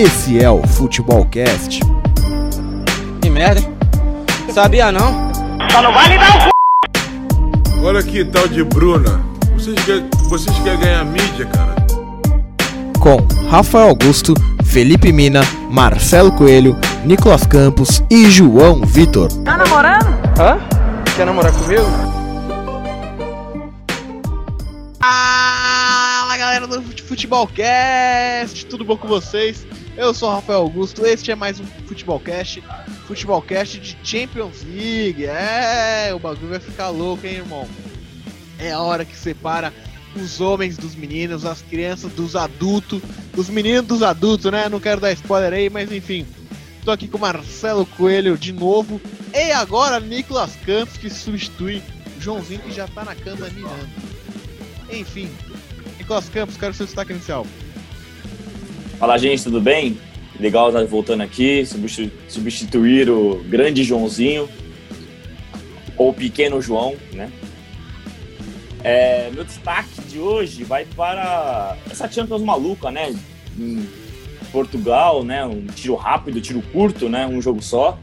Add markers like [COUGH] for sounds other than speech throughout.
Esse é o Futebolcast. Que merda, hein? Sabia não? Só não vai dar o c... Olha que tal de Bruna. Vocês querem, vocês querem ganhar mídia, cara? Com Rafael Augusto, Felipe Mina, Marcelo Coelho, Nicolas Campos e João Vitor. Tá namorando? Hã? Quer namorar comigo? Fala galera do Futebolcast, tudo bom com vocês? Eu sou o Rafael Augusto, este é mais um Futebolcast, Futebolcast de Champions League. É, o bagulho vai ficar louco, hein, irmão? É a hora que separa os homens dos meninos, as crianças dos adultos, os meninos dos adultos, né? Não quero dar spoiler aí, mas enfim. Tô aqui com Marcelo Coelho de novo. E agora Nicolas Campos, que substitui Joãozinho, que já tá na cama mirando. Enfim, Nicolas Campos, quero seu destaque inicial. Fala, gente, tudo bem? Legal estar voltando aqui, substitu- substituir o grande Joãozinho, ou pequeno João, né? É, meu destaque de hoje vai para essa Champions maluca, né? Em Portugal, né? Um tiro rápido, tiro curto, né? Um jogo só.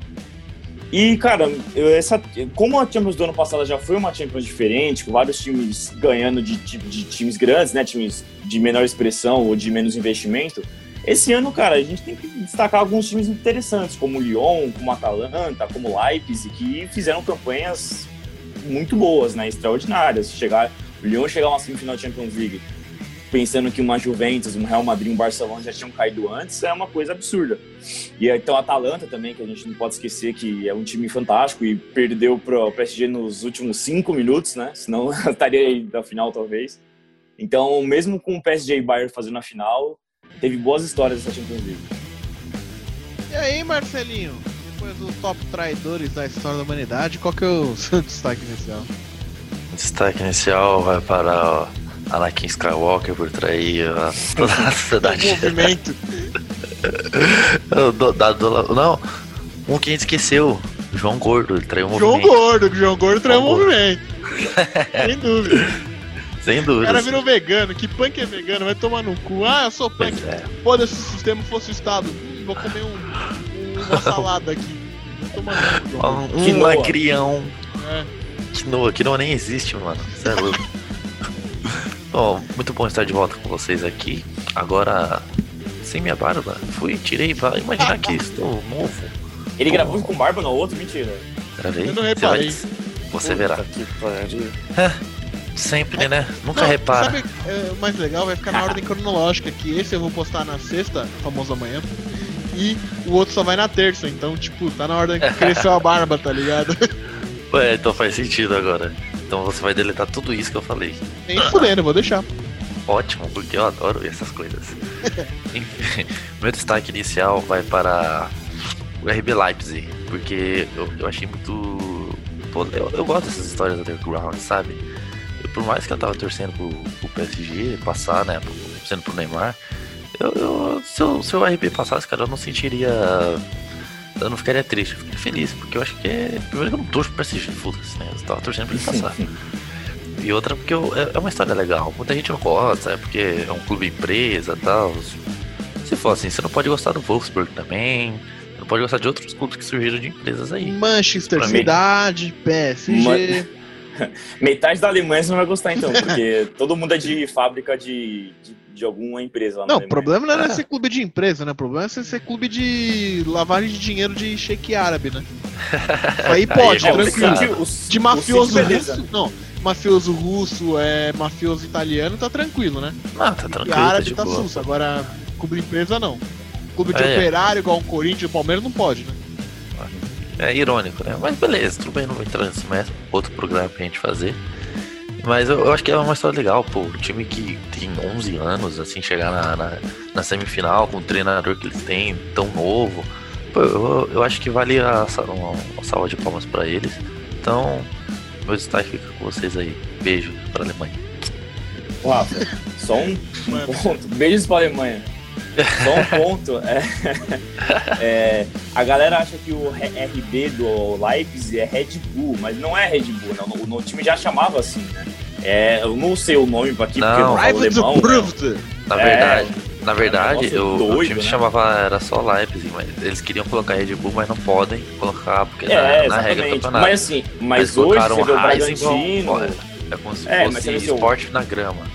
E, cara, essa, como a Champions do ano passado já foi uma Champions diferente, com vários times ganhando de, de, de times grandes, né? Times de menor expressão ou de menos investimento. Esse ano, cara, a gente tem que destacar alguns times interessantes, como o Lyon, como o Atalanta, como o Leipzig, que fizeram campanhas muito boas, né? Extraordinárias. Chegar, o Lyon chegar a uma semifinal de Champions League pensando que uma Juventus, um Real Madrid, um Barcelona já tinham caído antes, é uma coisa absurda. E então a Atalanta também, que a gente não pode esquecer que é um time fantástico e perdeu para o PSG nos últimos cinco minutos, né? [LAUGHS] Senão estaria aí na final, talvez. Então, mesmo com o PSG e Bayern fazendo a final, teve boas histórias essa Champions League. E aí, Marcelinho? Depois dos top traidores da história da humanidade, qual que é o [LAUGHS] seu destaque inicial? Destaque inicial vai para o Anakin Skywalker por trair a, toda a sociedade. movimento. [LAUGHS] Eu dou- da- do- não, um que a gente esqueceu. João Gordo, ele traiu o João movimento. Gordo, João Gordo traiu o João Gordo. movimento. [LAUGHS] Sem dúvida. Sem O dúvida. cara virou vegano. Que punk é vegano? Vai tomar no cu. Ah, eu sou punk. Pois é. Foda-se se o sistema fosse o Estado. Hum, vou comer um, uma [LAUGHS] salada aqui. Vai tomar. Um Quinoa. lacrião. É. Quinoa, quinoa nem existe, mano. Você é louco. [LAUGHS] Bom, muito bom estar de volta com vocês aqui. Agora, sem minha barba, fui, tirei pra imaginar que estou novo. Ele gravou com barba no outro? Mentira. Gravei. Eu não Você reparei. vai- Você verá. Que pariu. Sempre, né? Nunca Não, repara. Sabe, é, o mais legal vai ficar na ordem cronológica, que esse eu vou postar na sexta, famoso amanhã, e o outro só vai na terça, então, tipo, tá na ordem que cresceu a barba, tá ligado? [LAUGHS] Ué, então faz sentido agora. Então você vai deletar tudo isso que eu falei. Nem fudendo, eu vou deixar. Ótimo, porque eu adoro essas coisas. [LAUGHS] Enfim, meu destaque inicial vai para o RB Leipzig, porque eu, eu achei muito. pô, eu, eu gosto dessas histórias underground, sabe? Eu, por mais que eu tava torcendo pro, pro PSG passar, né? Pro, sendo pro Neymar, eu, eu- se, o, se o RB passasse, cara, eu não sentiria. Eu não ficaria triste, eu ficaria feliz, porque eu acho que é. Primeiro que eu não torço pro PSG, foda-se, né? Eu tava torcendo pra ele passar. E outra porque eu- é, é uma história legal. Muita gente não gosta, é porque é um clube empresa e tal. Se for assim, você não pode gostar do Wolfsburg também. Você não pode gostar de outros clubes que surgiram de empresas aí. Manchester Pra mim- Cidade, PSG. [LAUGHS] Metade da Alemanha você não vai gostar então, porque [LAUGHS] todo mundo é de fábrica de, de, de alguma empresa lá na Não, o problema não é ser clube de empresa, né? O problema é ser clube de lavagem de dinheiro de shake árabe, né? [LAUGHS] Aí pode, é É, tranquilo. De mafioso russo, não. Mafioso russo, é mafioso italiano, tá tranquilo, né? Ah, tá E tranquilo, tá árabe de tá boa. susto. Agora, clube de empresa não. Clube de É. operário, igual um Corinthians, o Palmeiras não pode, né? É irônico, né? Mas beleza, tudo bem, não vou entrar nesse mesmo. Outro programa pra gente fazer. Mas eu, eu acho que é uma história legal, pô. Um time que tem 11 anos, assim, chegar na, na, na semifinal com o treinador que eles têm, tão novo. Pô, eu, eu acho que vale a, uma, uma salva de palmas pra eles. Então, meu destaque fica com vocês aí. Beijo pra Alemanha. Rafa, só um ponto. Beijos pra Alemanha. Só um ponto. É, [LAUGHS] é, a galera acha que o RB do Leipzig é Red Bull, mas não é Red Bull, não. O, o time já chamava assim, né? É, eu não sei o nome aqui, porque eu Não. não falo alemão. né? Na É, verdade, Na verdade, negócio o, o doido, time né? chamava era só Leipzig, mas eles queriam colocar Red Bull, mas não podem colocar porque É, na, na regra do campeonato. Mas assim, mas Eles hoje colocaram você vê o Bragantino. É como se É, fosse esporte na grama.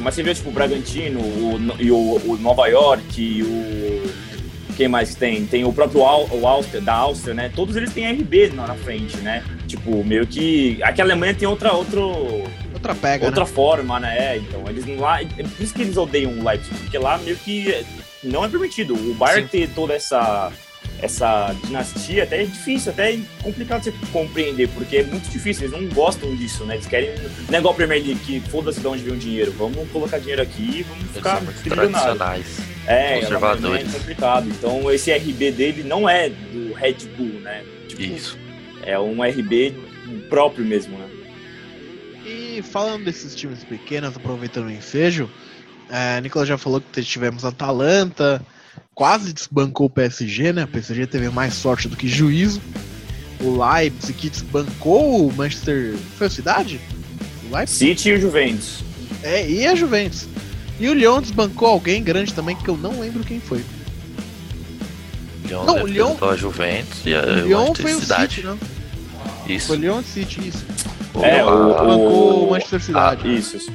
Mas você vê tipo o Bragantino o, e o, o Nova York e o. Quem mais tem? Tem o próprio Al, o Áustria, da Áustria, né? Todos eles têm RB na na frente, né? Tipo, meio que. Aqui a Alemanha tem outra, outro, Outra pega, outra né? forma, né? É, então, eles lá. É por isso que eles odeiam o Leipzig, porque lá meio que não é permitido. O Bayern ter toda essa. Essa dinastia até é difícil, até é complicado você compreender, porque é muito difícil, eles não gostam disso, né? Eles querem. Não é igual a Premier League, que foda-se de onde vem o dinheiro. Vamos colocar dinheiro aqui e vamos Eles ficar tradicionais. É, conservadores. É complicado. Então esse RB dele não é do Red Bull, né? Tipo, Isso. É um RB próprio mesmo, né? E falando desses times pequenos, aproveitando o ensejo, é, Nicolas já falou que tivemos Atalanta, quase desbancou o PSG, né? O PSG teve mais sorte do que juízo. O Leipzig que desbancou o Manchester. Foi a cidade? O Leipzig? City e o Juventus. É, e a Juventus. E o Lyon desbancou alguém grande também, que eu não lembro quem foi. Lyon Não, o Lyon- a Juventus e a O Lyon foi o Cidade. City, né? Isso. Foi o Lyon e City, isso. É, a, o- Bancou o Manchester Cidade. Isso. isso.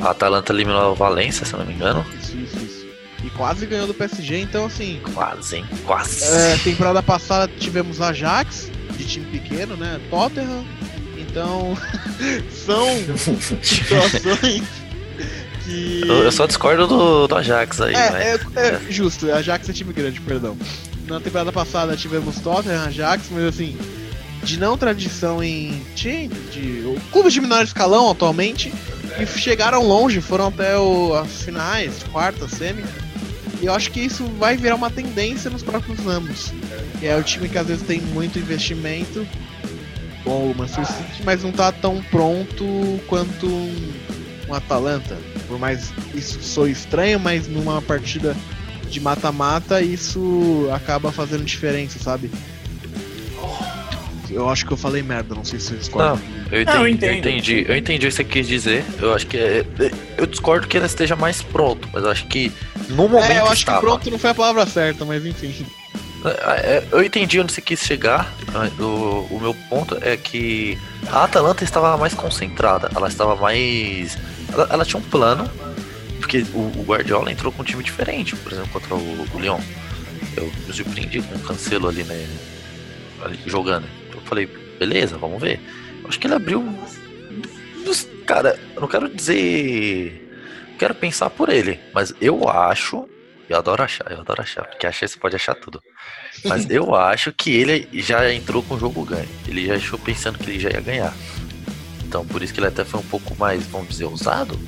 a Atalanta eliminou o Valência, se eu não me engano. E quase ganhou do PSG, então assim. Quase, hein? Quase. É, temporada passada tivemos Ajax, de time pequeno, né? Tottenham. Então, [LAUGHS] são situações que. Eu, eu só discordo do, do Ajax aí, né? É, é, é justo, Ajax é time grande, perdão. Na temporada passada tivemos Tottenham, Ajax, mas assim, de não tradição em time, de o- clubes de menor escalão atualmente, e chegaram longe, foram até o, as finais, quarta, semi. E eu acho que isso vai virar uma tendência nos próximos anos. E é o time que às vezes tem muito investimento, ou o Manchester City, mas não tá tão pronto quanto um, um Atalanta. Por mais isso sou estranho, mas numa partida de mata-mata isso acaba fazendo diferença, sabe? Eu acho que eu falei merda, não sei se vocês discordam. Não, eu entendi, Não, eu eu entendo. entendi, eu entendi o que você quis dizer. Eu acho que é, é- eu discordo que ele esteja mais pronto, mas eu acho que no momento É, eu acho estava. que pronto não foi a palavra certa, mas enfim. É, é, Eu entendi onde você quis chegar. ah, O, o meu ponto é que a Atalanta estava mais concentrada, ela estava mais. Ela, ela tinha um plano, porque o, o Guardiola entrou com um time diferente, por exemplo, contra o, o Lyon. Eu me surpreendi com o Cancelo ali, né? ali jogando. Eu falei, beleza, vamos ver. Eu acho que ele abriu. Cara, eu não quero dizer. Quero pensar por ele, mas eu acho. Eu adoro achar, eu adoro achar, porque achar você pode achar tudo. Mas [LAUGHS] eu acho que ele já entrou com o jogo ganho. Ele já achou pensando que ele já ia ganhar. Então por isso que ele até foi um pouco mais, vamos dizer, ousado.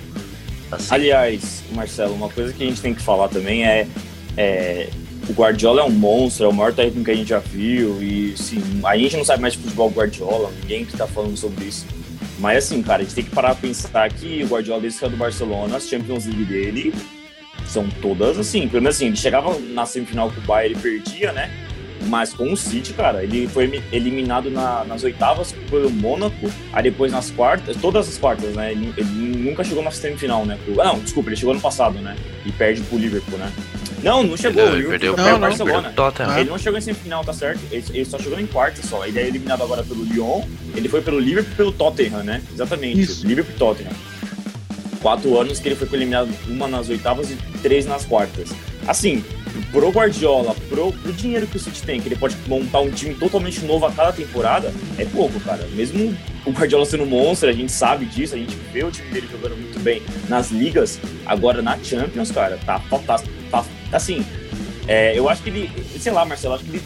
Assim, Aliás, Marcelo, uma coisa que a gente tem que falar também é, é, o Guardiola é um monstro, é o maior técnico que a gente já viu e assim, a gente não sabe mais de futebol Guardiola, ninguém que tá falando sobre isso. Mas assim, cara, a gente tem que parar pra pensar que o Guardiola desde que saiu do Barcelona, as Champions League dele são todas assim, pelo menos assim, ele chegava na semifinal com o Bayern e perdia, né? Mas com o City, cara, ele foi eliminado na- nas oitavas pelo Mônaco, aí depois nas quartas, todas as quartas, né? Ele, ele nunca chegou na semifinal, né? Pro- ah, não, desculpa, ele chegou no passado, né? E perde pro Liverpool, né? Não, não chegou, ele o Liverpool perdeu pro Barcelona. perdeu. Ele não chegou em semifinal, tá certo? Ele, ele só chegou em quarta só. Ele é eliminado agora pelo Lyon. Ele foi pelo Liverpool e pelo Tottenham, né? Exatamente. Isso. Liverpool e Tottenham. Quatro anos que ele foi eliminado, uma nas oitavas e três nas quartas. Assim, pro Guardiola, pro, pro dinheiro que o City tem, que ele pode montar um time totalmente novo a cada temporada, é pouco, cara. Mesmo o Guardiola sendo monstro, a gente sabe disso, a gente vê o time dele jogando muito bem nas ligas, agora na Champions, cara, tá, tá, tá assim, é, eu acho que ele, sei lá, Marcelo, acho que ele,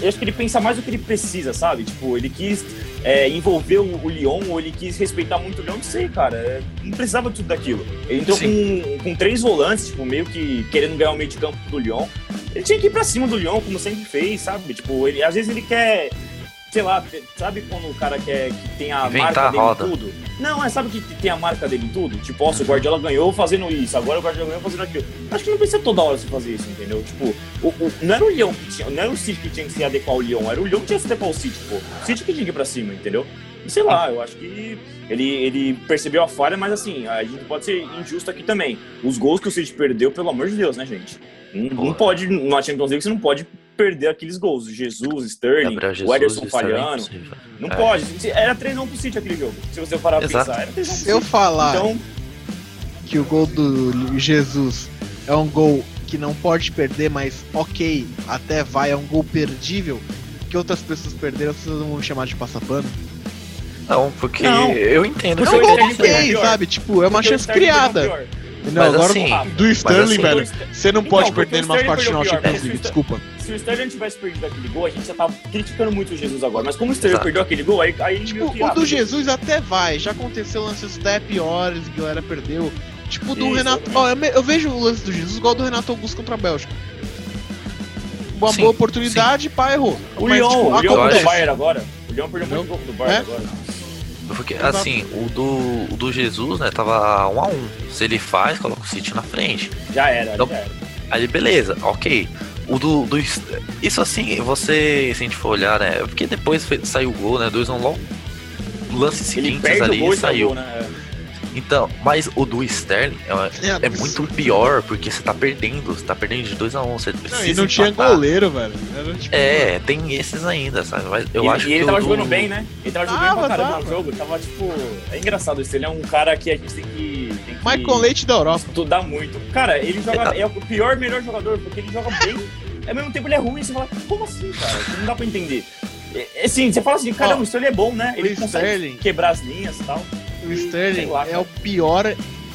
eu acho que ele pensa mais do que ele precisa, sabe? Tipo, ele quis é, envolver o, o Lyon, ou ele quis respeitar muito o Lyon, não sei, cara. é, não precisava de tudo daquilo. Ele entrou com, com três volantes, tipo, meio que querendo ganhar o meio de campo do Lyon. Ele tinha que ir pra cima do Lyon, como sempre fez, sabe? Tipo, ele, às vezes ele quer, sei lá, sabe quando o cara quer que tem a Inventar marca a dele roda. em tudo? Não, é, sabe que tem a marca dele em tudo? Tipo, se o Guardiola ganhou fazendo isso, agora o Guardiola ganhou fazendo aquilo. Acho que não precisa toda hora você fazer isso, entendeu? Tipo, o, o- não era o Lyon que tinha, não era o City que tinha que se adequar ao Lyon, era o Lyon que tinha que se adequar ao City, pô. O City que tinha que ir pra cima, entendeu? sei lá, eu acho que ele, ele percebeu a falha, mas assim, a gente pode ser injusto aqui também. Os gols que o City perdeu, pelo amor de Deus, né, gente? Não, não pode, na Champions League, você não pode perder aqueles gols. Jesus, Sterling, Jesus, o Ederson é falhando. impossível. Não É. pode. Era 3 pro City aquele jogo. Se você parar pra Exato. pensar, era 3 pro Se eu falar Então, que o gol do Jesus é um gol que não pode perder, mas ok, até vai, é um gol perdível, que outras pessoas perderam, vocês vão me chamar de passapano. Não, porque Não. eu entendo. É Porque um o gol ok, sabe? Tipo, é uma porque chance foi criada. Não, Mas agora assim, do Sterling, assim- velho. Você não Então, pode perder o final o pior, Champions League, se o desculpa. Se o Sterling tivesse perdido aquele gol, a gente já tava criticando muito o Jesus agora. Mas como o Sterling Exato. perdeu aquele gol, aí, aí Tipo, meio que, o ah, do beleza. Jesus até vai, já aconteceu lances até piores, a galera perdeu. Tipo, o do Isso, Renato. Ó, eu, eu vejo o lance do Jesus igual do Renato Augusto contra a Bélgica. Uma Sim, boa oportunidade, pá, errou. O Lyon, tipo, o Lyon acontece. perdeu o Bayern agora. O Lyon perdeu muito gol do Bayern É? agora. Porque, assim, o do, o do Jesus, né, tava 1 a 1 Se ele faz, coloca o City na frente. Já era, Então- já era. Aí, beleza, ok. O do, do. Isso assim, você, se a gente for olhar, né? Porque depois saiu o gol, né? 2 a 1 logo. Lances Ele seguintes perde ali gol e saiu. saiu, né? Então, mas o do Sterling é, é muito pior, porque você tá perdendo. Você tá perdendo de 2 a 1 Você precisa. Não, e não tinha empatar. goleiro, velho. Era, tipo, É, tem esses ainda, sabe? Mas eu e, acho e ele que tava o do- jogando bem, né? Ele tava jogando bem Tava, pra caramba tava. no jogo. Tava, tipo... É engraçado isso. Ele é um cara que a gente tem que... Tem que Michael Leite da Europa. estudar muito. Cara, ele joga... Exato. É o pior, melhor jogador, porque ele joga bem. Ao mesmo tempo ele é ruim. Você fala, como assim, cara? Não dá pra entender. É, Assim, você fala assim, caramba, o Sterling é bom, né? Ele consegue Sterling- quebrar as linhas e tal. O Sterling lá, é o pior.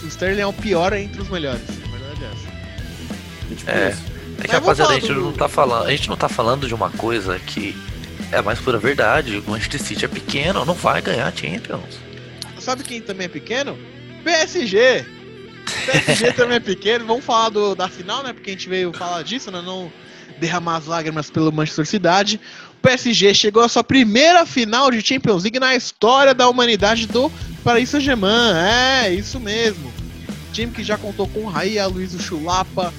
O Sterling é o pior entre os melhores. A verdade é essa. E, tipo, É. É que, rapaziada, a gente do- não tá falando. A gente não tá falando de uma coisa que é a mais pura verdade. O Manchester City é pequeno, não vai ganhar Champions. Sabe quem também é pequeno? PSG! PSG [LAUGHS] também é pequeno. Vamos falar do, da final, né? Porque a gente veio falar disso, né? Não derramar as lágrimas pelo Manchester City. O PSG chegou à sua primeira final de Champions League na história da humanidade do Paris Saint-Germain. É, isso mesmo. Time que já contou com Raí, Luiz Chulapa,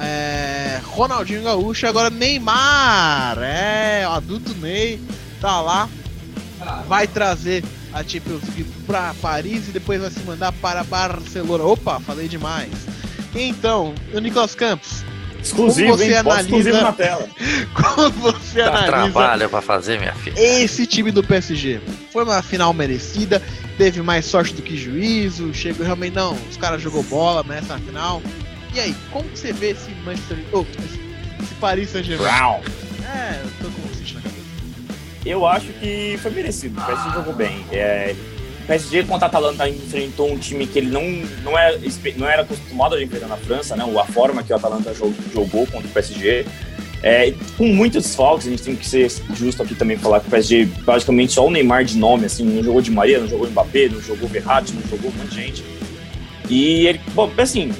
é, Ronaldinho Gaúcho, agora Neymar. É, o adulto Ney tá lá. Vai trazer a Champions League para Paris e depois vai se mandar para Barcelona. Opa, falei demais. Então, o Nicolas Campos, Exclusivo, Como você hein? Analisa- exclusivo na tela. [LAUGHS] como você Dá analisa trabalho pra fazer, minha filha. esse time do PSG? Foi uma final merecida, teve mais sorte do que juízo, chegou realmente não, os caras jogou bola nessa final. E aí, como que você vê esse Manchester, oh, esse, Paris Saint-Germain? É, eu tô com o na cabeça. Eu acho que foi merecido. O PSG jogou bem. É, PSG contra a Atalanta enfrentou um time que ele não, não, espe- não era acostumado a enfrentar na França, né? A forma que o Atalanta jo- jogou contra o PSG. É, com muitos desfalques, a gente tem que ser justo aqui também falar que o PSG, basicamente só o Neymar de nome, assim, não jogou de Maria, não jogou Mbappé, não jogou Verratti, não jogou um monte de gente. E ele, bom, assim,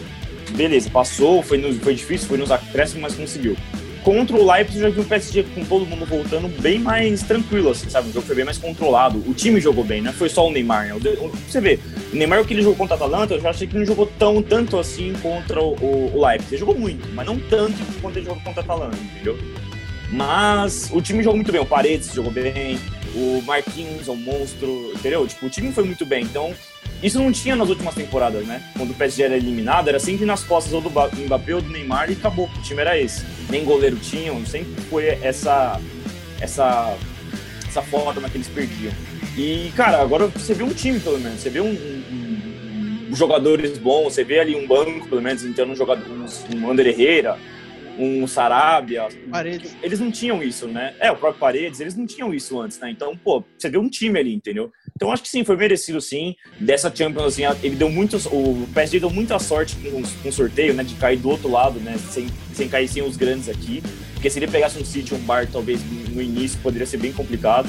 beleza, passou, foi, no- foi difícil, foi nos acréscimos, mas conseguiu. Contra o Leipzig, eu já vi o PSG com todo mundo voltando bem mais tranquilo, assim, sabe? O jogo foi bem mais controlado. O time jogou bem, não foi só o Neymar, né? O- o- Você vê, o Neymar, o que ele jogou contra a Atalanta, eu já achei que não jogou tão, tanto assim contra o, o, o Leipzig. Ele jogou muito, mas não tanto quanto ele jogou contra a Atalanta, entendeu? Mas o time jogou muito bem, o Paredes jogou bem, o Marquinhos é um monstro, entendeu? Tipo, o time foi muito bem, então isso não tinha nas últimas temporadas, né? Quando o PSG era eliminado, era sempre nas costas ou do Ba- Mbappé ou do Neymar e acabou. O time era esse. Nem goleiro tinham, sempre foi essa essa essa forma que eles perdiam. E, cara, agora você vê um time, pelo menos. Você vê um, um- um- jogadores bons, você vê ali um banco, pelo menos, então um jogador, um, um Ander Herrera, um Sarabia. Paredes. Eles não tinham isso, né? É, o próprio Paredes, eles não tinham isso antes, né? Então, pô, você vê um time ali, entendeu? Então, acho que sim, foi merecido sim. Dessa Champions, assim, ele deu muito. O PSG deu muita sorte com, com o sorteio, né? De cair do outro lado, né? Sem, sem cair sem os grandes aqui. Porque se ele pegasse um City, um Bar, talvez no início poderia ser bem complicado.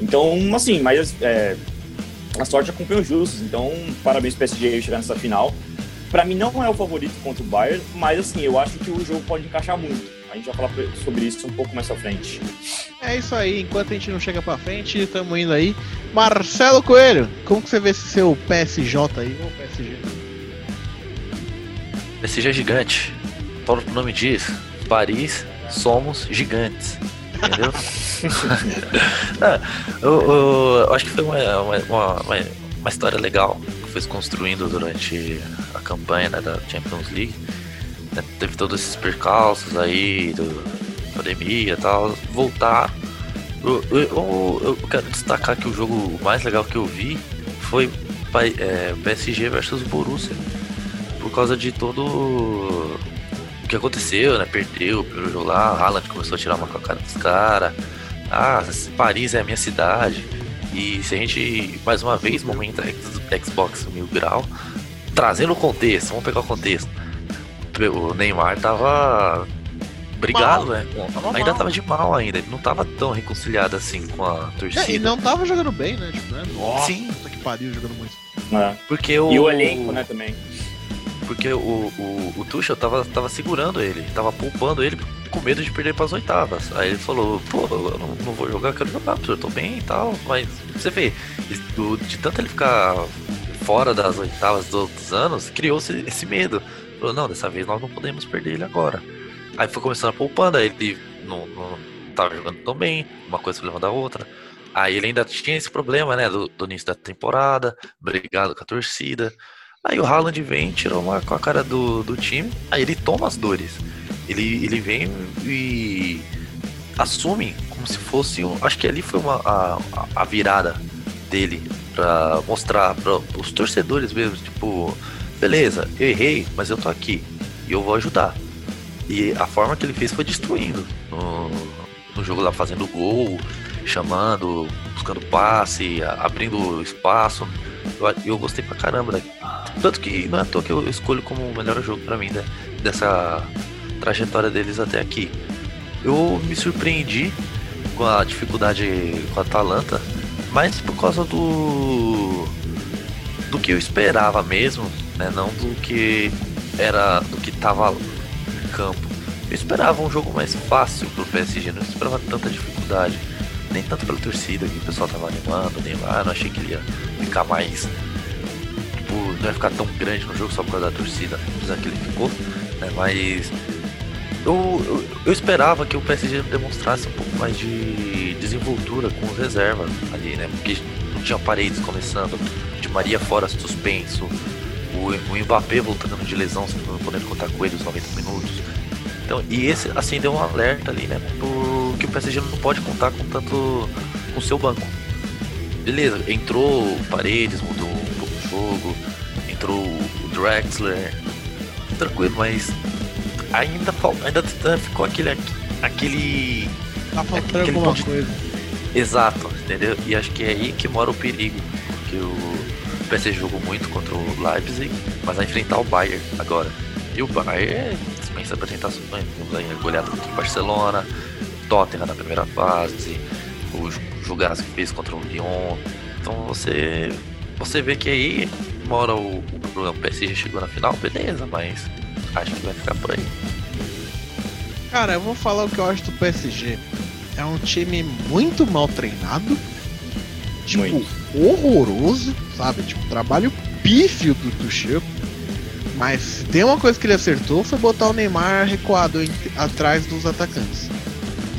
Então, assim, mas é, a sorte acompanha os justos. Então, parabéns pro PSG aí chegar nessa final. Pra mim, não é o favorito contra o Bayern, mas assim, eu acho que o jogo pode encaixar muito. A gente vai falar sobre isso um pouco mais à frente. É isso aí, enquanto a gente não chega pra frente, estamos indo aí. Marcelo Coelho, como que você vê esse seu PSJ aí, ou PSG? PSG é gigante. O próprio nome diz: Paris somos gigantes. Entendeu? Ah, [LAUGHS] eu, eu- eu acho que foi uma, uma, uma, uma- história legal foi se construindo durante a campanha né, da Champions League. né? Teve todos esses percalços aí, do pandemia e tal. Voltar. Eu, eu, eu- quero destacar que o jogo mais legal que eu vi foi é, PSG versus Borussia. Por causa de todo o que aconteceu, né? Perdeu o primeiro jogo lá, Haaland começou a tirar uma com a cara dos caras. Ah, Paris é a minha cidade. E se a gente, mais uma vez, momento Xbox Mil Grau, trazendo o contexto, vamos pegar o contexto. O Neymar tava brigado, né? Tava ainda mal. tava de mal ainda, ele não tava tão reconciliado assim com a torcida. É, e não tava jogando bem, né? Tipo, né? Nossa, Sim. puta que pariu jogando muito. É. Porque o, E o elenco, né, também. Porque o, o, o Tuchel tava, tava segurando ele, tava poupando ele com medo de perder pras oitavas. Aí ele falou, pô, eu não, não vou jogar, eu quero jogar, eu tô bem e tal. Mas você vê, do- de tanto ele ficar fora das oitavas dos outros anos, criou-se esse medo. Falou, não, dessa vez nós não podemos perder ele agora. Aí foi começando a poupando, aí ele não, não tava jogando tão bem, uma coisa foi levando a outra. Aí ele ainda tinha esse problema, né, do, do início da temporada, brigado com a torcida. Aí o Haaland vem, tirou uma com a cara do, do time, aí ele toma as dores. Ele, ele vem e assume como se fosse. Um, acho que ali foi uma, a, a- virada dele pra mostrar para os torcedores mesmo, tipo, beleza, eu errei, mas eu tô aqui e eu vou ajudar. E a forma que ele fez foi destruindo no, no jogo lá, fazendo gol, chamando, buscando passe, abrindo espaço. Eu, eu gostei pra caramba. Tanto que não é à toa que eu escolho como o melhor jogo pra mim né? dessa trajetória deles até aqui. Eu me surpreendi com a dificuldade com a Atalanta, mas por causa do do que eu esperava mesmo, né? Não do que era do que tava em campo. Eu esperava um jogo mais fácil pro PSG, não esperava tanta dificuldade. Nem tanto pela torcida, que o pessoal tava animando, Neymar, não achei que ele ia ficar mais. Não ia ficar tão grande no jogo só por causa da torcida, apesar que ele ficou, né? Mas eu, eu, eu esperava que o PSG demonstrasse um pouco mais de desenvoltura com os reservas ali, né? Porque não tinha paredes começando, de Maria fora suspenso, o, o Mbappé voltando de lesão, não podendo contar com ele os 90 minutos. Então, e esse assim deu um alerta ali, né? Pro, que o PSG não pode contar com tanto com seu banco. Beleza, entrou Paredes, mudou um pouco o jogo, entrou o Drexler, tranquilo, mas ainda, ainda ficou aquele. aquele. Tá faltando Aquele alguma de- coisa. Exato, entendeu? E acho que é aí que mora o perigo. Porque o PSG jogou muito contra o Leipzig, mas vai enfrentar o Bayern agora. E o Bayern dispensa apresentações. Temos aí a goleada contra o Barcelona, Tottenham na primeira fase, o jogaço que fez contra o Lyon. Então você, você vê que aí mora o, o problema. O PSG chegou na final, beleza, mas acho que vai ficar por aí. Cara, eu vou falar o que eu acho do PSG. É um time muito mal treinado. Tipo, Muito. horroroso, sabe? Tipo, trabalho pífio do Tuchel. Mas se tem uma coisa que ele acertou foi botar o Neymar recuado em- atrás dos atacantes.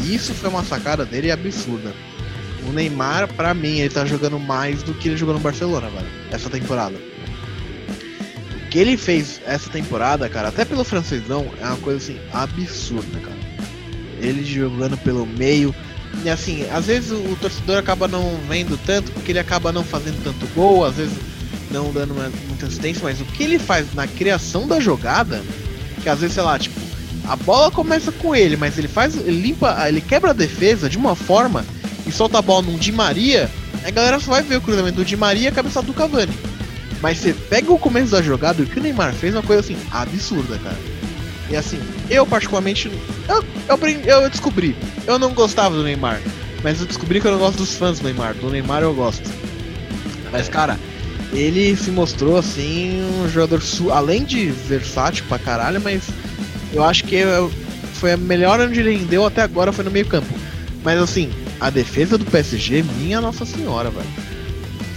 Isso foi uma sacada dele absurda. O Neymar, pra mim, ele tá jogando mais do que ele jogou no Barcelona, velho. Essa temporada. Que ele fez essa temporada, cara, até pelo francesão, é uma coisa assim, absurda, cara. Ele jogando pelo meio. E assim, às vezes o, torcedor acaba não vendo tanto, porque ele acaba não fazendo tanto gol, às vezes não dando uma- muita assistência, mas o que ele faz na criação da jogada, que às vezes, sei lá, tipo, a bola começa com ele, mas ele faz. Ele limpa. Ele quebra a defesa de uma forma e solta a bola num Di Maria, a galera só vai ver o cruzamento do Di Maria e a cabeçada do Cavani. Mas você pega o começo da jogada e o que o Neymar fez é uma coisa assim, absurda, cara. E assim, eu particularmente. Eu, eu, eu descobri. Eu não gostava do Neymar. Mas eu descobri que eu não gosto dos fãs do Neymar. Do Neymar eu gosto. Mas, cara, ele se mostrou assim um jogador além de versátil pra caralho, mas eu acho que eu- foi a melhor onde ele rendeu até agora foi no meio campo. Mas assim, a defesa do PSG, minha Nossa Senhora, velho.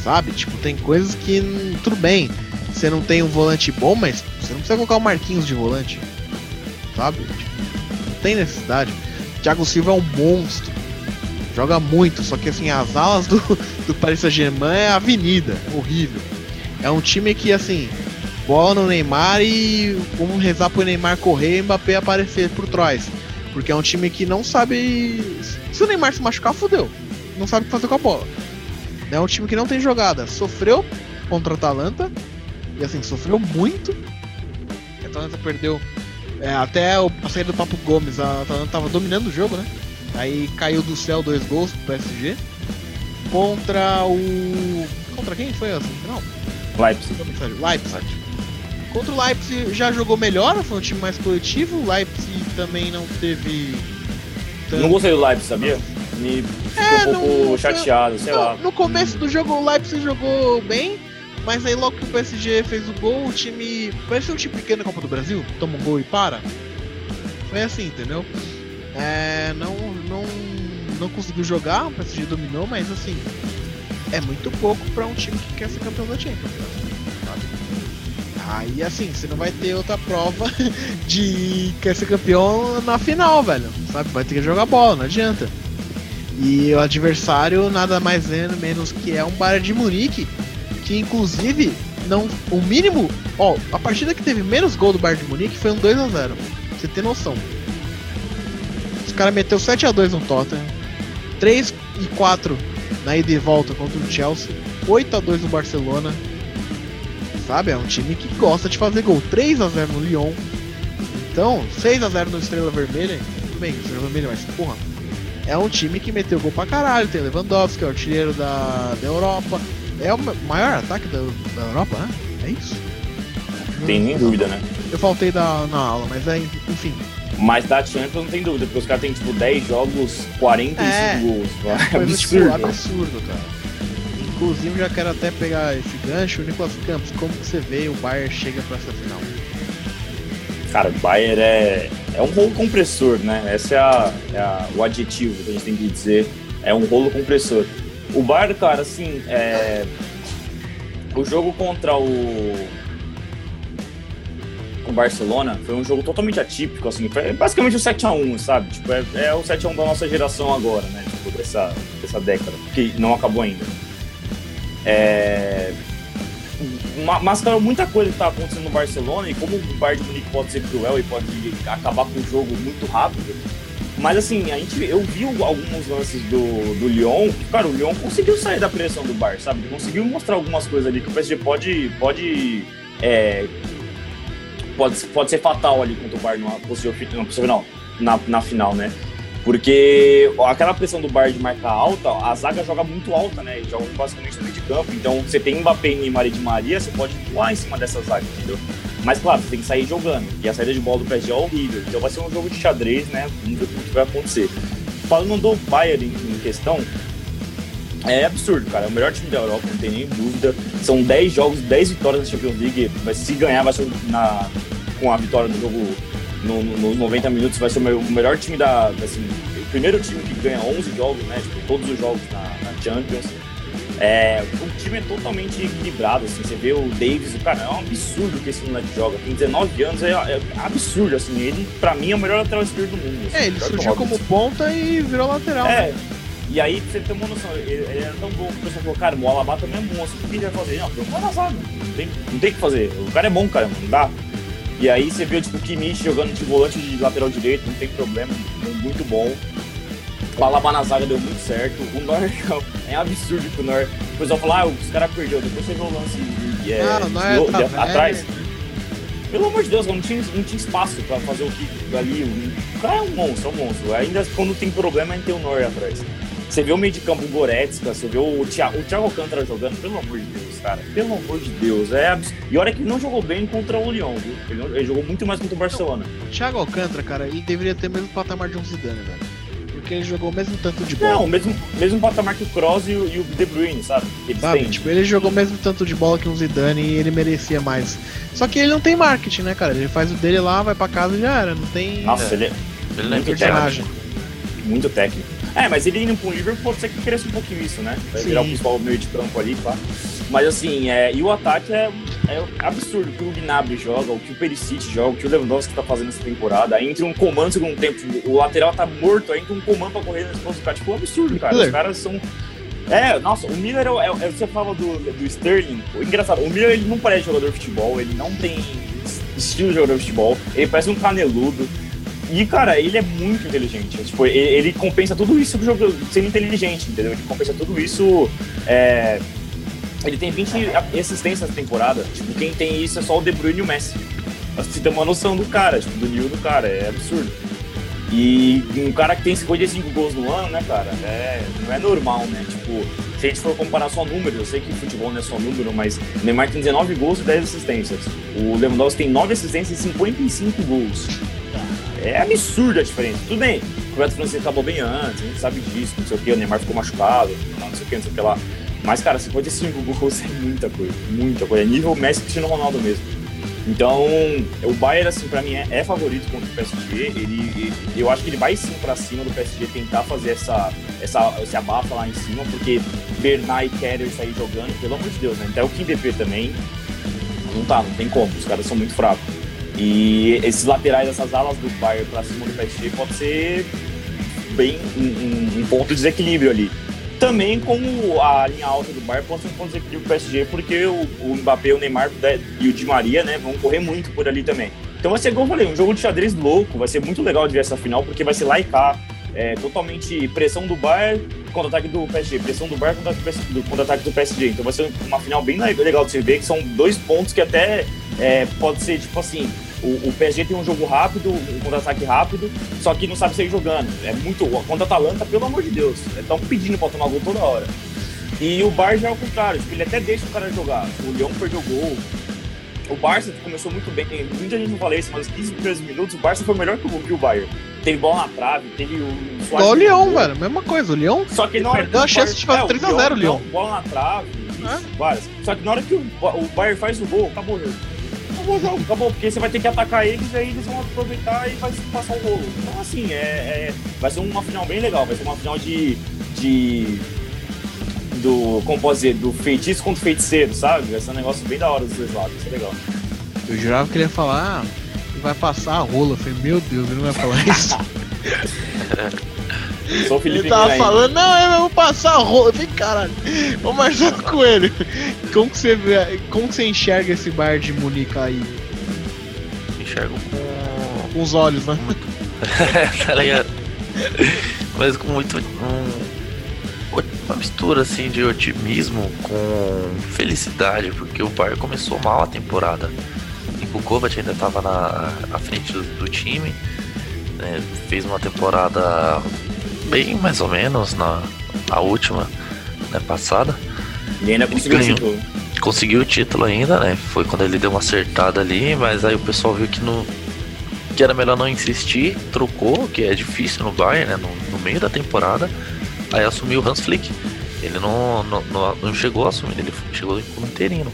Sabe? Tipo, tem coisas que tudo bem. Você não tem um volante bom, mas você não precisa colocar o Marquinhos de volante. Sabe? Tipo, não tem necessidade. Thiago Silva é um monstro. joga muito, só que assim, as alas do, [LAUGHS] do Paris Saint-Germain é avenida, horrível. É um time que, assim, bola no Neymar e vamos rezar pro Neymar correr e Mbappé aparecer por trás. Porque é um time que não sabe. Se o Neymar se machucar, fodeu. Não sabe o que fazer com a bola. É um time que não tem jogada. Sofreu contra a Atalanta. E assim, sofreu muito. A Atalanta perdeu. é, até o, a saída do Papo Gomes, a Atalanta tava dominando o jogo, né? Aí caiu do céu dois gols pro PSG. Contra o. Contra quem foi assim? Não, Leipzig. Leipzig. Contra o Leipzig já jogou melhor, foi um time mais coletivo. O Leipzig também não teve. Não gostei do Leipzig, sabia? Me É, um não- pouco chateado, sei Não, lá. No começo do jogo o Leipzig jogou bem, mas aí logo que o PSG fez o gol, o time. Parece um time pequeno na Copa do Brasil, toma um gol e para. Foi assim, entendeu? É, não, não, não conseguiu jogar, o PSG dominou, mas assim, é muito pouco pra um time que quer ser campeão da Champions. Aí assim, você não vai ter outra prova [LAUGHS] de quer ser campeão na final, velho. Sabe? Vai ter que jogar bola, não adianta. E o adversário nada mais é menos que é um Bayern de Munique, que inclusive não o mínimo, ó, a partida que teve menos gol do Bayern de Munique foi um 2 a 0. Pra Você tem noção. Os caras meteu 7 a 2 no Tottenham, 3 e 4 na ida e volta contra o Chelsea, 8 a 2 no Barcelona. Sabe? É um time que gosta de fazer gol. 3 a 0 no Lyon. Então, 6 a 0 no Estrela Vermelha. Tudo bem, Estrela Vermelha, mas porra, é um time que meteu gol pra caralho. Tem Lewandowski, é o artilheiro da, da Europa. É o ma- maior ataque da, da Europa, né? É isso? Tem nem dúvida, né? Eu faltei da, na aula, mas é, enfim. Mas da Champions não tem dúvida, porque os caras têm tipo 10 jogos, 45 É. gols. É tipo, absurdo. absurdo, cara. Inclusive, já quero até pegar esse gancho. Nicolas Campos, como que você vê o Bayern chega pra essa final? Cara, o Bayern é, é um rolo compressor, né? Esse é, a- é a- o adjetivo que a gente tem que dizer. É um rolo compressor. O Bayern, cara, assim, é... o jogo contra o o Barcelona foi um jogo totalmente atípico, assim, foi basicamente o 7x1, sabe? Tipo, é, é o 7x1 da nossa geração agora, né? Tipo, dessa, dessa década, que não acabou ainda. É... ma- Mascarou muita coisa que tá acontecendo no Barcelona e como o Bayern de Munique pode ser cruel e pode acabar com o jogo muito rápido. Mas assim, a gente, eu vi alguns lances do, do Lyon, cara, o Lyon conseguiu sair da pressão do Bayern, sabe? Ele conseguiu mostrar algumas coisas ali que o PSG pode, pode é, pode, pode ser fatal ali contra o possível, fi- não, não, na, na final, né? Porque aquela pressão do Bayern de marcar alta, a zaga joga muito alta, né? Eles jogam basicamente no meio de campo. Então, você tem Mbappé, e Di Maria, você pode voar em cima dessa zaga, entendeu? Mas, claro, você tem que sair jogando. E a saída de bola do PSG é horrível. Então, vai ser um jogo de xadrez, né? Vamos ver o que vai acontecer. Falando do Bayern em, em questão, é absurdo, cara. É o melhor time da Europa, não tem nem dúvida. São 10 jogos, 10 vitórias na Champions League. Mas se ganhar, vai ser na, com a vitória do jogo no- no- nos 90 minutos, vai ser o me- o melhor time da. Assim, o primeiro time que ganha 11 jogos, né? Tipo, todos os jogos na, na Champions. É, o time é totalmente equilibrado, assim, você vê o Davis, cara, é um absurdo que esse moleque joga, tem 19 anos, é, é absurdo, assim, ele, pra mim, é o melhor lateral esquerdo do mundo. assim, É, ele surgiu como ponta e virou lateral. É. né? E aí, pra você ter uma noção, ele, ele era tão bom que o pessoal falou, cara, o Alaba também é monstro, o que ele vai fazer? Não, zaga, não tem, não tem o que fazer. O cara é bom, cara, não dá. E aí você viu, tipo, o Kimmich jogando de volante de lateral direito, não tem problema, muito bom. O Alaba na zaga deu muito certo. O Neuer [LAUGHS] é absurdo que o Neuer... O pessoal falou, ah, os caras perderam. Depois você viu o lance de, é, Ah, o Neuer de- atrás. Pelo amor de Deus, não tinha, não tinha espaço pra fazer o kick ali. O cara é um monstro, é um monstro. Ainda quando tem problema, a gente tem o Neuer atrás. Você vê o meio de campo o Goretzka, você vê o Thiago, o Thiago Alcântara jogando, pelo amor de Deus, cara. Pelo amor de Deus. É abs... E olha que ele não jogou bem contra o Lyon, viu? Ele, não- ele jogou muito mais contra o Barcelona. Thiago Alcântara, cara, ele deveria ter o mesmo patamar de um Zidane, velho. Porque ele jogou o mesmo tanto de bola. Não, mesmo, mesmo patamar que o Kroos e o, e o De Bruyne, sabe? Eles Sabe? têm. Tipo, ele jogou o mesmo tanto de bola que um Zidane e ele merecia mais. Só que ele não tem marketing, né, cara? Ele faz o dele lá, vai pra casa e já era. Não tem Nossa, ele é Ele é Muito personagem. muito técnico. É, mas ele indo pro Liverpool pode ser que cresça um pouquinho isso, né? Vai Sim. virar o principal meio de campo ali, pá. Mas assim, é, e o ataque é, é absurdo. O que o Gnabry joga, o que o Perisic joga, o que o Lewandowski tá fazendo essa temporada. Aí entra um comando segundo tempo, o lateral tá morto, aí entra um comando pra correr na resposta do cara. Tipo, é um absurdo, cara. Os caras são. É, nossa, o Miller é, é, é você fala do, do Sterling. O engraçado, o Miller ele não parece jogador de futebol, ele não tem estilo de jogador de futebol, ele parece um caneludo. E, cara, ele é muito inteligente. Tipo, ele, compensa tudo isso sendo inteligente, entendeu? Ele compensa tudo isso. É... Ele tem 20 assistências na temporada. Tipo, quem tem isso é só o De Bruyne e o Messi. Você tem uma noção do cara, tipo, do nível do cara, é absurdo. E um cara que tem 55 gols no ano, né, cara, é, não é normal, né? Tipo, se a gente for comparar só números, eu sei que futebol não é só número, mas o Neymar tem 19 gols e 10 assistências. O Lewandowski tem 9 assistências e 55 gols. É absurda a diferença. Tudo bem, o Roberto Francisco acabou bem antes, a gente sabe disso, não sei o que, o Neymar ficou machucado, não sei o que, não sei o que lá. Mas, cara, 55 gols é muita coisa, muita coisa. É nível Messi Cristiano Ronaldo mesmo. Então, o Bayern, assim, pra mim é, é favorito contra o PSG. Ele, ele, eu acho que ele vai sim pra cima do PSG tentar fazer essa, essa, esse abafa lá em cima, porque Bernard e Keller sair jogando, pelo amor de Deus, né? Então o Kim DP também não tá, não tem como, os caras são muito fracos. E esses laterais, essas alas do Bayern pra cima do PSG pode ser bem um, um, ponto de desequilíbrio ali. Também com a linha alta do Bayern pode ser um ponto de desequilíbrio pro PSG, porque o, o Mbappé, o Neymar e o Di Maria, né, vão correr muito por ali também. Então vai ser, como eu falei, um jogo de xadrez louco, vai ser muito legal de ver essa final, porque vai ser lá e cá, é, totalmente pressão do Bayern contra-ataque do PSG, pressão do Bayern contra-ataque do, contra do PSG. Então vai ser uma final bem legal de se ver, que são dois pontos que até é, pode ser, tipo assim, o, o, PSG tem um jogo rápido, um contra-ataque rápido, só que não sabe sair jogando. É muito. Contra a Atalanta, pelo amor de Deus, estão pedindo pra tomar gol toda hora. E o Bar já é o contrário, ele até deixa o cara jogar. O Leão perdeu gol. O Barça começou muito bem, muita gente não falou isso, mas 15 primeiros minutos o Barça foi melhor que o, que o Bayern. Teve bola na trave, teve o. Igual o Leão, velho, mesma coisa. O Leão só que na hora perdeu a chance de fazer é, 3x0 o Leão. Bola na trave, isso, é? várias. Só que na hora que o, o Bayern faz o gol, acabou o jogo acabou o jogo, acabou, porque você vai ter que atacar eles e aí eles vão aproveitar e vai passar o rolo. Então, assim, é, é, vai ser uma final bem legal, vai ser uma final de. de do, como pode dizer, do feitiço contra o feiticeiro, sabe? Vai ser um negócio bem da hora dos dois lados, vai ser legal. Eu jurava que ele ia falar, ah, vai passar a rola. Eu falei, meu Deus, ele não vai falar isso. [LAUGHS] Sou o Felipe Ele tava falando, não, eu vou passar a rola. Vem, caralho. Ô Marcelo Coelho, como que você vê, como que você enxerga esse bar de Munique aí? Enxergo com. Com os olhos, né? [LAUGHS] tá ligado? Mas com muito. Um, uma mistura assim de otimismo com felicidade, porque o Bar começou mal a temporada. O Kovac ainda estava na à frente do, do time. Né, fez uma temporada bem mais ou menos na, na última né, passada. E ainda conseguiu ganhou, o título. Conseguiu o título ainda, né? Foi quando ele deu uma acertada ali, mas aí o pessoal viu que no que era melhor não insistir, trocou, que é difícil no Bayern, né? No, no meio da temporada, aí assumiu o Hans Flick. Ele não, não, não, não chegou a assumir, ele chegou como interino.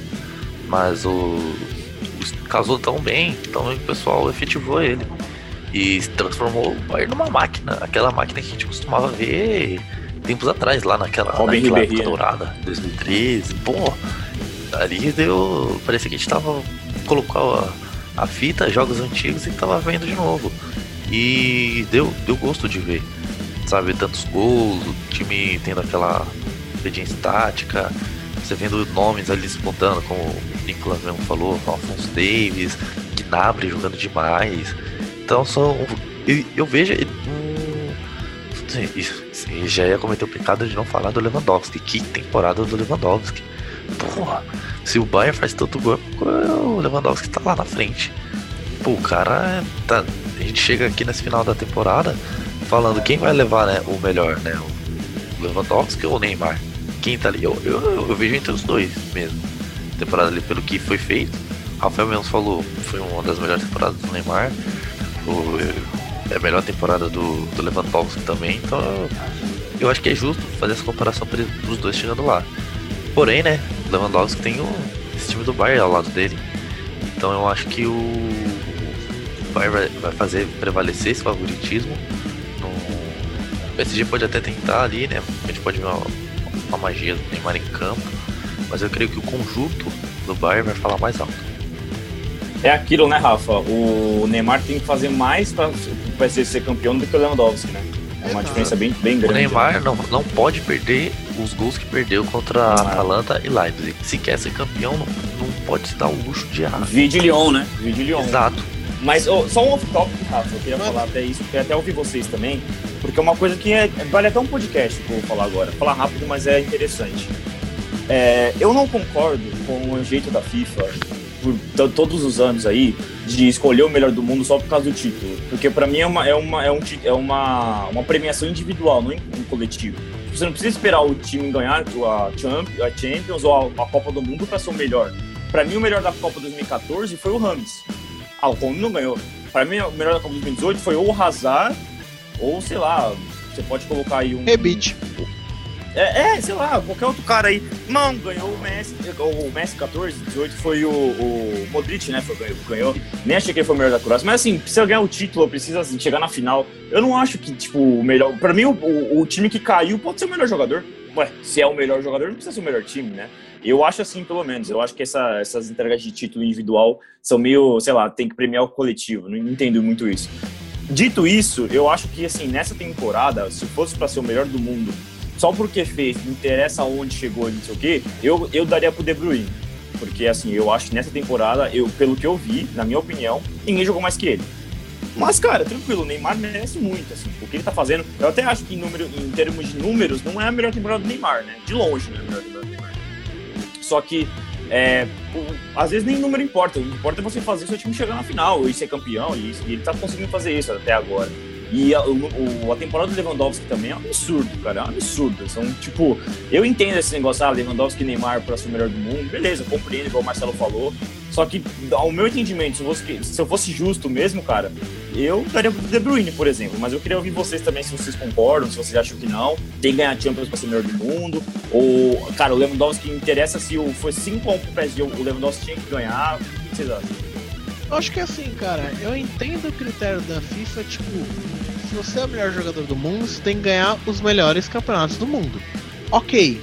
Mas o, o casou tão bem, então o pessoal efetivou ele e transformou o Bayern numa máquina, aquela máquina que a gente costumava ver tempos atrás, lá naquela, Robin naquela Ribéry. época dourada, 2013. Pô, ali deu. Parecia que a gente tava. colocou a, a fita, jogos antigos e tava vendo de novo. E deu, deu gosto de ver. Sabe, tantos gols, o time tendo aquela obediência tática, você vendo nomes ali disputando, como o Nicolas mesmo falou, Alphonse Davis, Gnabry jogando demais. Então são. Eu, vejo. Isso, já ia cometer o pecado de não falar do Lewandowski. Que temporada do Lewandowski. Porra, se o Bayern faz tanto gol, o Lewandowski tá lá na frente. Pô, o cara tá. A gente chega aqui nesse final da temporada falando quem vai levar né, o melhor, né? O Lewandowski ou o Neymar? Quem tá ali? Eu, eu, eu vejo entre os dois mesmo. Temporada ali pelo que foi feito. Rafael mesmo falou, foi uma das melhores temporadas do Neymar o, é a melhor temporada do, do Lewandowski também, então eu acho que é justo fazer essa comparação para os dois chegando lá. Porém, né, o Lewandowski tem o, esse time do Bayern ao lado dele, então eu acho que o, o Bayern vai, vai fazer prevalecer esse favoritismo. O PSG pode até tentar ali, né, a gente pode ver uma, uma magia do Neymar em campo, mas eu creio que o conjunto do Bayern vai falar mais alto. É aquilo, né, Rafa? O Neymar tem que fazer mais para o PSG ser campeão do que o Lewandowski, né? É uma diferença bem, bem O grande. Neymar não, não pode perder os gols que perdeu contra a Ah. Atalanta e Leipzig. Se quer ser campeão, não, não pode se dar o luxo de errar. Vide Lyon, né? Vide Lyon. Exato. Mas ô, só um off-topic, Rafa, eu queria falar até isso, queria até ouvir vocês também, porque é uma coisa que é, vale até um podcast que eu vou falar agora. Falar rápido, mas é interessante. É, eu não concordo com o jeito da FIFA, por to- todos os anos aí, de escolher o melhor do mundo só por causa do título. Porque pra mim é uma, é uma, é um, é uma, uma premiação individual, não um coletivo. Você não precisa esperar o time ganhar a Champions, ou a, a Copa do Mundo pra ser o melhor. Pra mim, o melhor da Copa 2014 foi o Rames. Ah, o Colombo não ganhou. Pra mim, o melhor da Copa 2018 foi ou o Hazard, ou sei lá, você pode colocar aí um. Rebite. É, é, sei lá, qualquer outro cara aí. Não, ganhou o Messi. O Messi 14, 18 foi o, o Modric, né? Foi, ganhou, ganhou. Nem achei que ele foi o melhor da Croácia. Mas assim, precisa ganhar o título, precisa assim, chegar na final. Eu não acho que, tipo, o melhor. Pra mim, o, o, o time que caiu pode ser o melhor jogador. Ué, se é o melhor jogador, não precisa ser o melhor time, né? Eu acho assim, pelo menos. Eu acho que essa- essas entregas de título individual são meio, sei lá, tem que premiar o coletivo. Não entendo muito isso. Dito isso, eu acho que assim, nessa temporada, se fosse pra ser o melhor do mundo, só porque fez, não interessa onde chegou, não sei o quê, eu, eu daria pro De Bruyne. Porque assim, eu acho que nessa temporada, eu, pelo que eu vi, na minha opinião, ninguém jogou mais que ele. Mas, cara, tranquilo, o Neymar merece muito, assim, o que ele tá fazendo. Eu até acho que em, número, em termos de números, não é a melhor temporada do Neymar, né? De longe, não é a melhor temporada do Neymar. Só que, é, o- às vezes nem número importa. O que importa é você fazer o seu time chegar na final e ser campeão. E, e ele tá conseguindo fazer isso até agora. E a, o- a temporada do Lewandowski também é um absurdo, cara. É um absurdo. São, tipo, eu entendo esse negócio, ah, Lewandowski e Neymar pra ser o melhor do mundo. Beleza, compreendo, igual o Marcelo falou. Só que, ao meu entendimento, se eu fosse, se eu fosse justo mesmo, cara, eu daria pro De Bruyne, por exemplo. Mas eu queria ouvir vocês também, se vocês concordam, se vocês acham que não. Tem que ganhar Champions pra ser o melhor do mundo. Ou, cara, o Lewandowski interessa se o, foi 5x1 pro PSG, o Lewandowski tinha que ganhar. O que vocês acham? Eu acho que assim, cara, eu entendo o critério da FIFA, tipo, se você é o melhor jogador do mundo, você tem que ganhar os melhores campeonatos do mundo. Ok,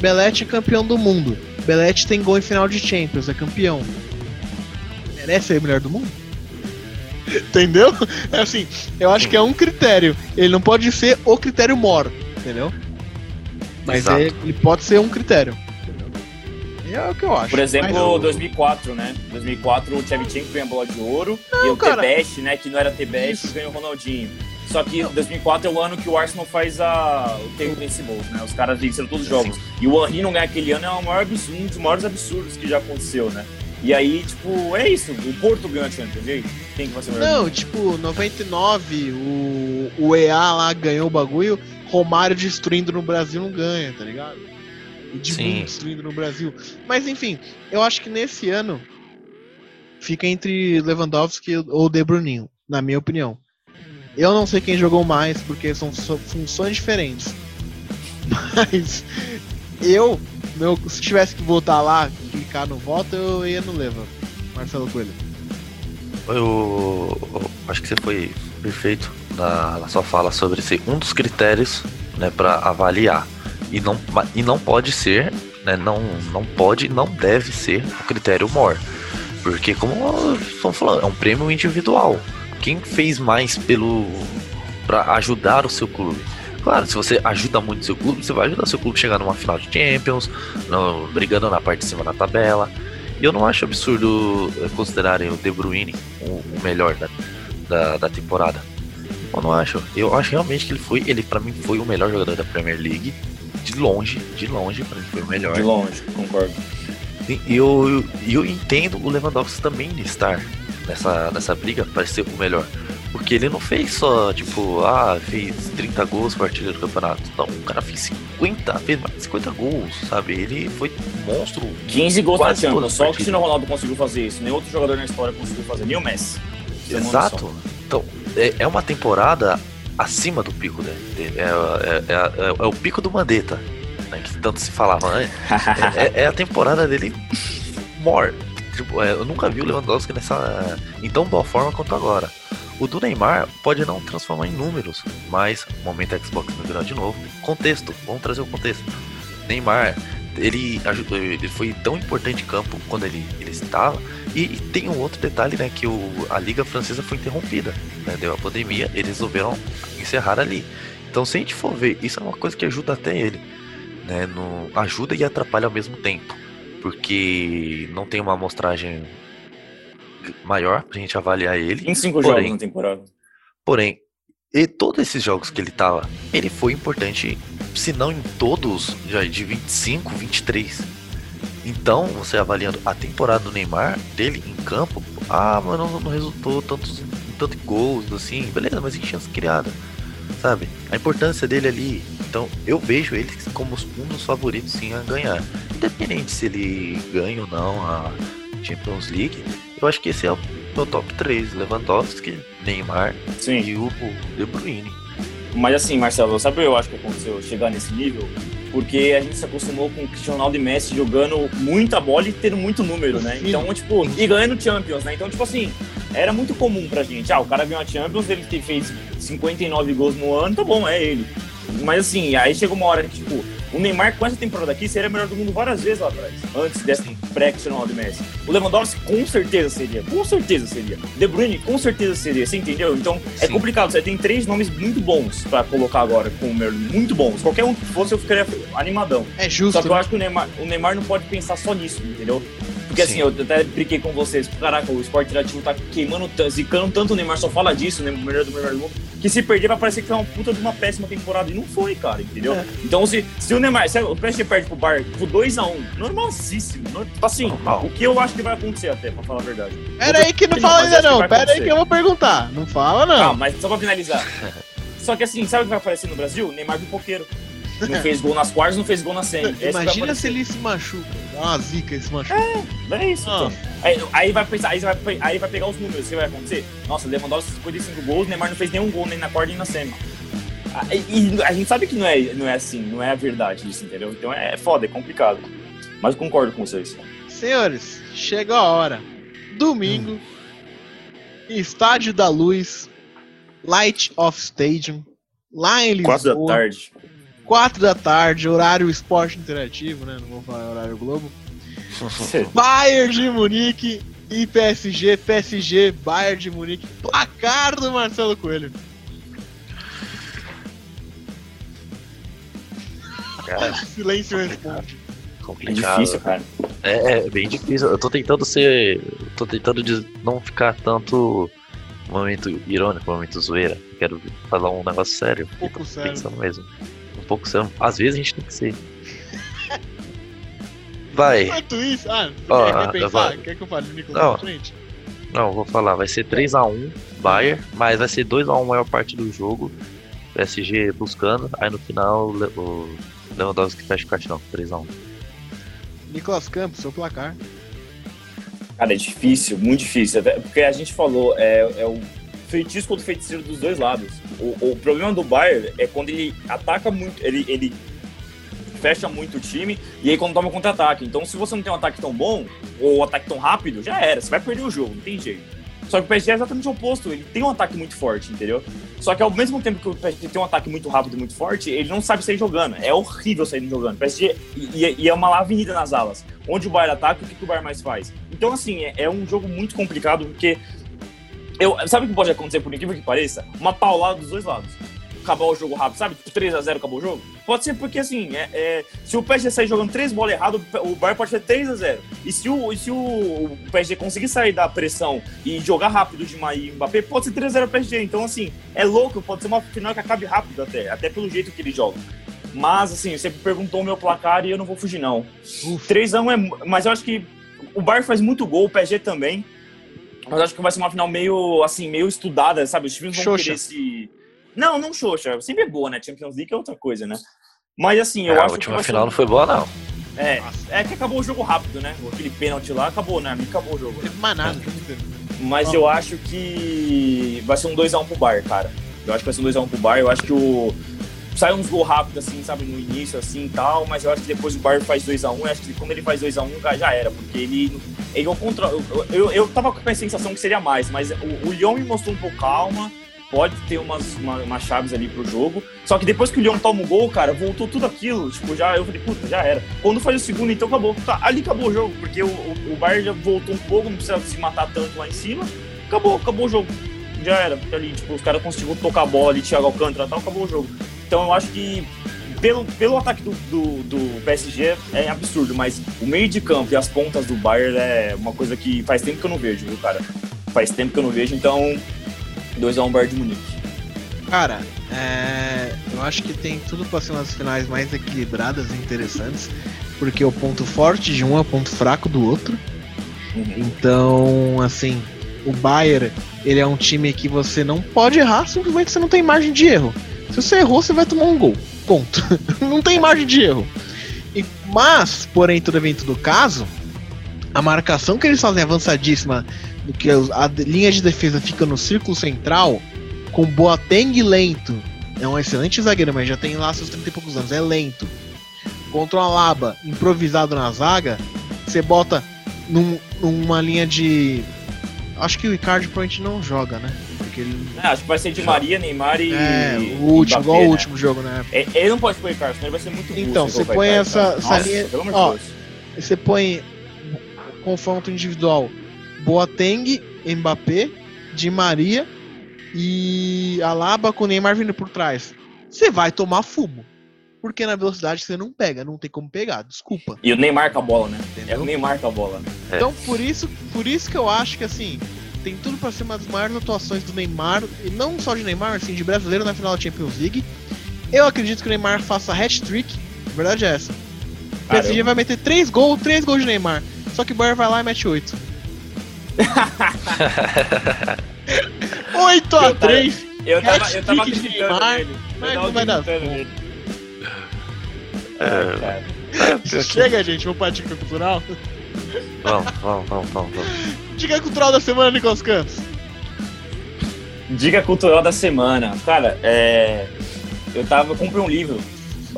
Belete é campeão do mundo. Belete tem gol em final de Champions, é campeão. Merece ser o melhor do mundo? [LAUGHS] Entendeu? É assim, eu acho que é um critério. Ele não pode ser o critério mor, entendeu? Mas é- ele pode ser um critério. É o que eu acho. Por exemplo, Mas- 2004, né? 2004 o Tchevchenko ganhou a bola de ouro e o cara. Tebeste, né, que não era Tebeste, ganhou o Ronaldinho. Só que 2004 é o ano que o Arsenal faz a, o tempo principal, né? Os caras venceram todos os jogos. E o Henry não ganhar aquele ano é o maior absurdo, um dos maiores absurdos que já aconteceu, né? E aí, tipo, é isso. O Porto ganhou a Champions, e aí? Quem que vai ser o melhor? Não, tipo, 99, o, o EA lá ganhou o bagulho, Romário destruindo no Brasil não ganha, tá ligado? E de Sim. destruindo no Brasil. Mas enfim, eu acho que nesse ano fica entre Lewandowski ou De Bruninho, na minha opinião. Eu não sei quem jogou mais, porque são funções diferentes. Mas eu, meu, se tivesse que votar lá, clicar no voto, eu ia no Leva. Marcelo Coelho. Eu, acho que você foi perfeito na, na sua fala sobre ser um dos critérios né, para avaliar. E não, e não pode ser, né, não, não pode, não deve ser o critério mor. Porque, como estão falando, é um prêmio individual. Quem fez mais pelo para ajudar o seu clube? Claro, se você ajuda muito o seu clube, você vai ajudar o seu clube a chegar numa final de Champions, no- brigando na parte de cima da tabela. E eu não acho absurdo eh, considerarem o De Bruyne o, o melhor da, da, da temporada. Eu não acho. Eu acho realmente que ele foi, ele para mim foi o melhor jogador da Premier League. De longe, de longe, para mim foi o melhor. De longe, concordo. E eu, e eu entendo o Lewandowski também estar nessa, nessa briga para ser o melhor. Porque ele não fez só, tipo, ah, fez 30 gols por artilheiro do campeonato. Não, o cara fez 50, fez mais de 50 gols, sabe? Ele foi um monstro. 15 gols na Champions. Só o partida. Cristiano Ronaldo conseguiu fazer isso. Nenhum outro jogador na história conseguiu fazer. Nem o Messi. Exato. Então, é, é uma temporada acima do pico dele. É, é, é- é- é o pico do Mandetta, né, que tanto se falava antes. [LAUGHS] É, é a temporada dele more. É, eu nunca vi o Lewandowski nessa em tão boa forma quanto agora. O do Neymar pode não transformar em números, mas momento Xbox no virar de novo. Contexto, vamos trazer o contexto. Neymar ele ajudou, ele foi tão importante em campo quando ele, ele estava. E, e tem um outro detalhe, né? Que o, a Liga Francesa foi interrompida. Né, deu a pandemia, eles resolveram encerrar ali. Então, se a gente for ver, isso é uma coisa que ajuda até ele. Né, no, ajuda e atrapalha ao mesmo tempo. Porque não tem uma amostragem maior pra gente avaliar ele. Em cinco Porém- jogos na temporada. Porém, e todos esses jogos que ele tava, ele foi importante, se não em todos, já de 25, 23. Então, você avaliando a temporada do Neymar, dele em campo, ah, mas não, não resultou tantos, tanto em gols, assim, beleza, mas em chance criada, sabe? A importância dele ali. Então, eu vejo ele como um dos favoritos, sim, a ganhar. Independente se ele ganha ou não a Champions League, eu acho que esse é o meu top 3. Lewandowski, Neymar Sim. e o De Bruyne. Mas assim, Marcelo, sabe o que eu acho que aconteceu chegar nesse nível? Porque a gente se acostumou com o Cristiano Ronaldo e Messi jogando muita bola e tendo muito número, né? Então, tipo, e ganhando Champions, né? Então, tipo assim, era muito comum pra gente. Ah, o cara ganhou a Champions, ele te- fez 59 gols no ano, tá bom, é ele. Mas assim, aí chegou uma hora que, tipo, o Neymar com essa temporada aqui seria melhor do mundo várias vezes lá atrás, antes dessa e Messi. O Lewandowski com certeza seria, com certeza seria. De Bruyne com certeza seria, você entendeu? Então é Sim. complicado, você tem três nomes muito bons pra colocar agora com o Merlin, muito bons. Qualquer um que fosse eu ficaria animadão. É justo. Só que eu né? acho que o Neymar, o Neymar não pode pensar só nisso, entendeu? Porque Sim. assim, eu até brinquei com vocês, caraca, o esporte interativo tá queimando, zicando tanto o Neymar, só fala disso, né? O melhor do melhor do mundo, que se perder vai parecer que foi uma puta de uma péssima temporada. E não foi, cara, entendeu? É. Então, se, se o Neymar, se o PSG perde pro Bar por 2x1, normalzíssimo. no- Assim, Normal. o que eu acho que vai acontecer até, pra falar a verdade. Pera aí que não Sim, fala ainda não. Pera aí que eu vou perguntar. Não fala Calma, não. mas só pra finalizar. [LAUGHS] Só que assim, sabe o que vai aparecer no Brasil? Neymar pipoqueiro. Não fez gol nas quartas, não fez gol na semi. Imagina se ele se machuca. Uma zica esse machuca. É isso, Ah. então. Aí, aí vai pensar, aí vai, aí vai pegar os números, o que vai acontecer? Nossa, Lewandowski 55 gols, Neymar não fez nenhum gol nem na quarta nem na semi. Ah, E, a gente sabe que não é, não é assim, não é a verdade isso, entendeu? Então é foda, é complicado. Mas eu concordo com vocês. Senhores, chegou a hora. Domingo, Estádio da Luz, Light of Stadium, lá em Lisboa. Quatro da tarde. 4 da tarde, horário esporte interativo, né? Não vou falar horário Globo. Bayern de Munique e PSG, PSG, Bayern de Munique. Placar do Marcelo Coelho. Cara, [LAUGHS] Silêncio responde. É difícil, cara. É, é bem difícil. Eu tô tentando ser. Tô tentando de não ficar tanto momento irônico, momento zoeira. Quero falar um negócio sério. Um pouco Tô sério. Pensando mesmo. Pouco sério. Às vezes a gente tem que ser. Vai. Enquanto isso, ah, Ó, quer, pensar? Quer que eu fale o Nicolas frente? Não, vou falar. Vai ser 3x1 Bayern, mas vai ser 2x1 a maior parte do jogo. PSG buscando. Aí no final o Le- o Lewandowski fecha o caixão. 3x1. Nicolas Campos, seu placar. Cara, é difícil, muito difícil. Até Porque a gente falou, é, é o feitiço contra feiticeiro dos dois lados. O, o problema do Bayern é quando ele ataca muito, ele, ele fecha muito o time e aí quando toma contra-ataque. Então, se você não tem um ataque tão bom ou um ataque tão rápido, já era. Você vai perder o jogo, não tem jeito. Só que o PSG é exatamente o oposto. Ele tem um ataque muito forte, entendeu? Só que ao mesmo tempo que o PSG tem um ataque muito rápido e muito forte, ele não sabe sair jogando. É horrível sair jogando. O PSG e- e é uma avenida nas alas. Onde o Bayern ataca, o que, que o Bayern mais faz? Então, assim, é, é um jogo muito complicado, porque. Eu, sabe o que pode acontecer, por incrível que pareça? Uma paulada dos dois lados. Acabar o jogo rápido, sabe? Tipo 3x0 acabou o jogo? Pode ser porque, assim, é, é, se o PSG sair jogando três bolas erradas, o Bayern pode ser 3x0. E se, o, e se o, o PSG conseguir sair da pressão e jogar rápido de Maí e Mbappé, pode ser 3x0 PSG. Então, assim, é louco, pode ser uma final que acabe rápido até, até pelo jeito que ele joga. Mas, assim, você perguntou o meu placar e eu não vou fugir, não. 3x1 é. Mas eu acho que o Bayern faz muito gol, o PSG também. Mas eu acho que vai ser uma final meio, assim, meio estudada, sabe? Os times vão Xoxa. querer se. Não, não xoxa. Sempre é boa, né? Champions League é outra coisa, né? Mas assim, eu É, a acho que. última ser final um- não foi boa, não. É, é que acabou o jogo rápido, né? Aquele pênalti lá, acabou, né? Acabou o jogo. Teve mais nada o jogo inteiro. Mas eu acho que vai ser um 2x1 pro Bayern, cara. Eu acho que vai ser um 2x1 pro Bayern. Eu acho que o. Sai uns gols rápidos, assim, sabe, no início, assim e tal, mas eu acho que depois o Bayern faz 2x1. Eu acho que quando ele faz 2x1, cara, já era, porque ele. ele é eu, eu, eu tava com a sensação que seria mais, mas o, o Lyon me mostrou um pouco calma. pode ter umas, uma, chaves ali pro jogo. Só que depois que o Lyon toma o gol, cara, voltou tudo aquilo. Tipo, já eu falei, puta, já era. Quando faz o segundo, então acabou. Tá, ali acabou o jogo, porque o, o, o Bayern já voltou um pouco, não precisa se matar tanto lá em cima. Acabou, acabou o jogo. Já era. Ali, tipo, os caras conseguiram tocar a bola ali, Thiago Alcântara tal, acabou o jogo. Então eu acho que pelo, pelo ataque do, do, do, PSG é absurdo, mas o meio de campo e as pontas do Bayern é uma coisa que faz tempo que eu não vejo, viu, cara? Faz tempo que eu não vejo, então 2x1 Bayern de Munique. Cara, é, eu acho que tem tudo para ser umas finais mais equilibradas e interessantes, porque o ponto forte de um é o ponto fraco do outro. Uhum. Então, assim, o Bayern, ele é um time que você não pode errar, simplesmente você não tem margem de erro. Se você errou, você vai tomar um gol. Ponto. [LAUGHS] não tem margem de erro. E, mas, porém, todo evento do caso, a marcação que eles fazem avançadíssima, do que a linha de defesa fica no círculo central, com Boateng lento. É um excelente zagueiro, mas já tem lá seus 30 e poucos anos, é lento. Contra o Alaba, improvisado na zaga, você bota num, numa linha de. Acho que o Icardi provavelmente não joga, né? Porque ele... É, acho que vai ser de Maria, Neymar e. É, o último, igual o né? último jogo, né? É, ele não pode pôr Icardi, senão ele vai ser muito Então, você põe essa, essa Nossa, linha. Ó, você põe confronto individual Boateng, Mbappé, Di Maria e Alaba com o Neymar vindo por trás. Você vai tomar fumo. Porque na velocidade você não pega, não tem como pegar, desculpa. E o Neymar com a bola, né? Entendeu? É o Neymar com a bola. Né? Então por isso, por isso que eu acho que assim, tem tudo para ser uma das maiores atuações do Neymar, e não só de Neymar, assim, de brasileiro na final da Champions League. Eu acredito que o Neymar faça hat-trick, a verdade é essa. O PSG vai meter 3 gols, 3 gols de Neymar. Só que o Bayern vai lá e mete 8. 8 [LAUGHS] a 3 Eu tava, eu tava acreditando Neymar, nele. Mas não vai dar. É, é, Chega, gente, vamos pra dica cultural? Vamos, vamos, vamos, vamos. [LAUGHS] Dica cultural da semana, Nicolas Campos. Dica cultural da semana. Cara, é. Eu tava. Comprei um livro.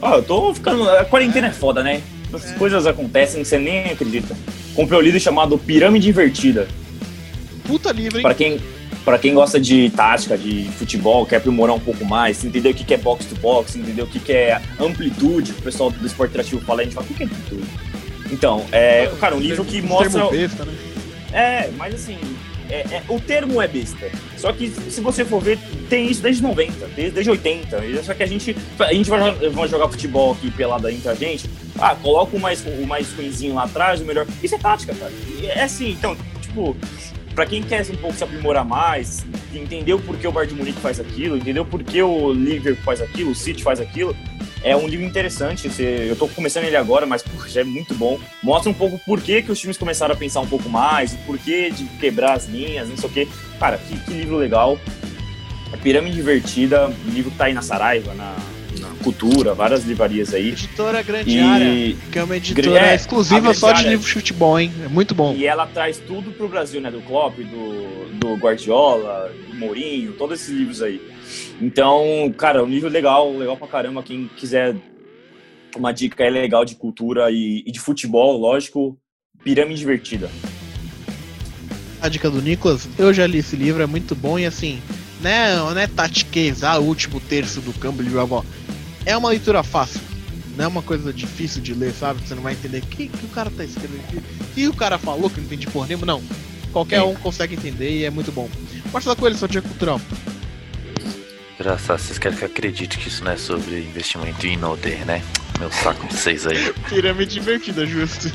Ó, oh, eu tô ficando. A quarentena é foda, né? As é. coisas acontecem que você nem acredita. Comprei um livro chamado Pirâmide Invertida. Puta livro, hein? Pra quem, para quem gosta de tática, de futebol, quer aprimorar um pouco mais, entender o que é box to box, entender o que é amplitude, o pessoal do esporte interativo fala, a gente fala, o que é amplitude? Então, é, cara, um livro que mostra. Besta, né? É, mas assim, é, é, o termo é besta. Só que se você for ver, tem isso desde 90, desde, desde 80. Só que a gente, a gente vai, vai jogar futebol aqui pelado entre a gente. Ah, coloca o mais, o mais ruimzinho lá atrás, o melhor. Isso é tática, cara. É assim, então, tipo, para quem quer um pouco se aprimorar mais, entender o porquê o Bayern de Munique faz aquilo, entender o porquê o Liverpool faz aquilo, o City faz aquilo, é um livro interessante. Eu tô começando ele agora, mas já é muito bom. Mostra um pouco por que, que os times começaram a pensar um pouco mais, o porquê de quebrar as linhas, não sei o quê. Cara, que, que livro legal. A Pirâmide Divertida, livro que tá aí na Saraiva, na, Cultura, várias livrarias aí. Editora Grande e... Área, que é uma editora é, exclusiva só de livro de futebol, hein? É muito bom. E ela traz tudo pro Brasil, né? Do Klopp, do, do Guardiola, do Mourinho, todos esses livros aí. Então, cara, um livro legal, legal pra caramba. Quem quiser uma dica é legal de cultura e, e de futebol, lógico, Pirâmide Divertida. A dica do Nicolas, eu já li esse livro, é muito bom e assim, né, não é tatiquezar o último terço do campo de jogou é uma leitura fácil. Não é uma coisa difícil de ler, sabe? Você não vai entender o que, que o cara tá escrevendo aqui. E o cara falou que não entendi por nenhum. Não. Qualquer Sim. um consegue entender e é muito bom. Marcelo Coelho, sua dia cultural. Engraçado, vocês querem que eu acredite que isso não é sobre investimento em Inoder, né? Meu saco de vocês aí. [LAUGHS] Pirâmide divertida, justo.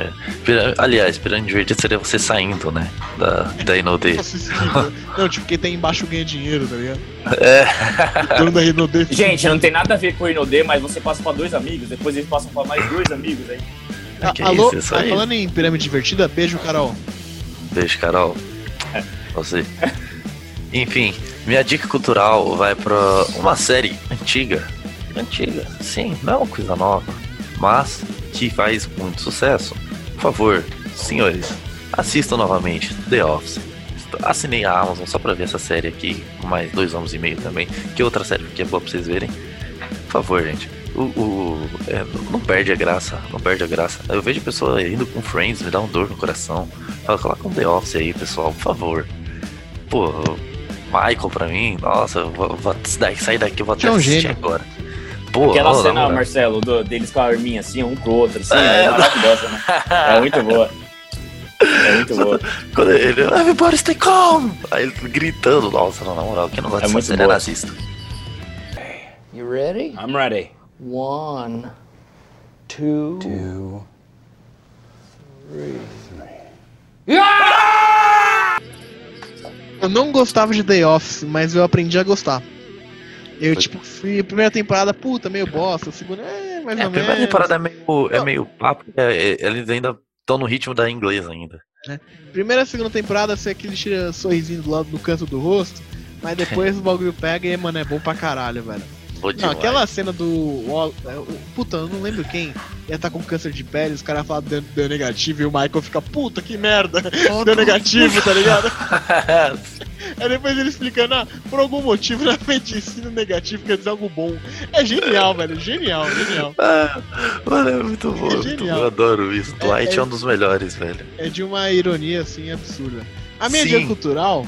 É. Aliás, pirâmide verde seria você saindo, né? Da, da Inodê. não, tipo, quem tem embaixo ganha dinheiro, tá ligado? É. O dono da Inodê. Gente, não tem nada a ver com o Inodê, mas você passa pra dois amigos, depois eles passam pra mais dois amigos aí. Ah, alô, isso, tá falando em pirâmide divertida, beijo, Carol. Beijo, Carol. É. Você. Enfim, minha dica cultural vai pra uma série antiga. Antiga, sim, não é uma coisa nova, mas que faz muito sucesso por favor, senhores, assistam novamente The Office. Assinei a Amazon só pra ver essa série aqui, mais dois anos e meio também, que outra série que é boa pra vocês verem. Por favor, gente. O, o é, não perde a graça, não perde a graça. Eu vejo pessoa indo com Friends, me dá um dor no coração. Fala, coloca um The Office aí, pessoal, por favor. Pô, Michael pra mim, nossa, vou, vou daqui, sair daqui, eu vou até É um assistir gênio. agora. Pô, Aquela na cena. Marcelo, do- deles com a arminha assim, um pro outro, assim, É. é, maravilhosa, né? É muito boa. É muito boa. Quando ele, everybody stay calm! Aí ele gritando, nossa, não, na moral, quem não gosta É dessa muito cena é nazista. You ready? I'm ready. One, two, Eu não gostava de The Office, mas eu aprendi a gostar. Eu, tipo, fui a primeira temporada, puta, meio bosta, a segunda, é, mais É, a ou primeira menos. temporada é meio, é meio papo, é, é, eles ainda estão no ritmo da inglês ainda. Primeira e segunda temporada, você aquele tira sorrisinho do lado do canto do rosto, mas [LAUGHS] depois o bagulho pega e, mano, é bom pra caralho, velho. Não, demais. aquela cena do. É, o- Puta, eu não lembro quem. Ia tá com câncer de pele, os caras falam deu, deu negativo e o Michael fica, puta que merda, [LAUGHS] deu negativo, tá ligado? [LAUGHS] Aí depois ele explicando, ah, por algum motivo na medicina negativo quer dizer algo bom. É genial, velho, genial, genial. Ah, mano, é muito bom. É muito genial. bom, Eu adoro isso. É- Dwight é, é- um dos melhores, velho. É de uma ironia assim absurda. A dica cultural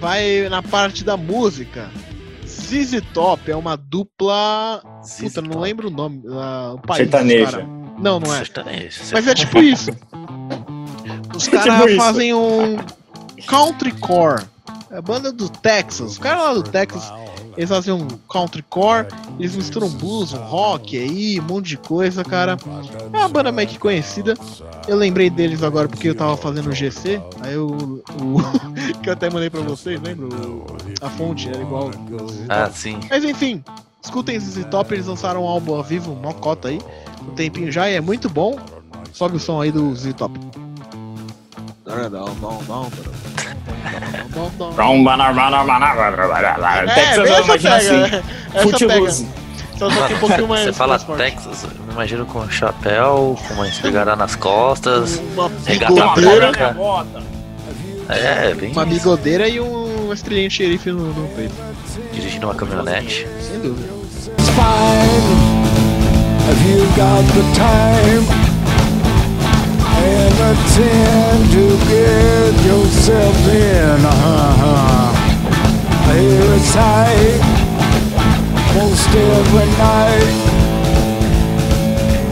vai na parte da música. ZZ Top é uma dupla. Puta, não lembro o nome. ah, o país. Sertaneja. cara. Não, não é. Sertanejo. Mas é tipo isso. Os [LAUGHS] caras tipo isso. fazem um country core. É a banda do Texas. Os caras lá do Texas, eles fazem um country core, eles misturam blues, um rock aí, um monte de coisa, cara. É uma banda meio que conhecida. Eu lembrei deles agora porque eu tava fazendo o GC. Aí eu. O, [LAUGHS] que eu até mandei pra vocês, lembra? A fonte era igual. Ah, sim. Mas enfim, escutem ZZ Top, eles lançaram um álbum ao vivo, uma cota aí. Um tempinho já e é muito bom. Sobe o som aí do ZZ Top. É, Texas eu imagino assim. né? Só, só que um pouquinho mais. Você fala. Texas, eu me imagino com um chapéu, com uma espingarda nas costas. Uma Regata bigodeira, branca. É, bem uma isso. bigodeira e um estrelinho de xerife no, no peito. dirigindo uma caminhonete. Sem dúvida. Have you got the time and time to get yourself in? Uh-huh. I hear it's high most every night,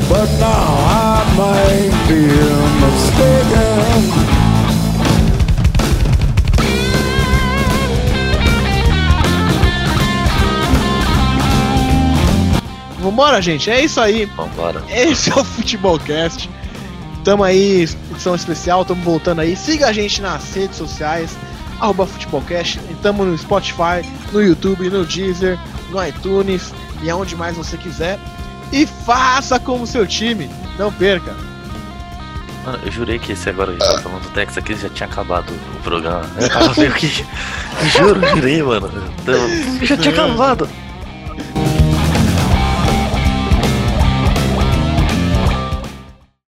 but now I might be mistaken. Vambora, gente. É isso aí. Vambora. Esse é o Futebolcast. Tamo aí, edição especial, tamo voltando aí. Siga a gente nas redes sociais, arroba Futebolcast. Tamo no Spotify, no YouTube, no Deezer, no iTunes e aonde mais você quiser. E faça como seu time. Não perca. Mano, eu jurei que esse agora que tá falando do Texas aqui já tinha acabado o programa. Eu tava meio que. [LAUGHS] Juro, jurei, mano. Já tinha acabado.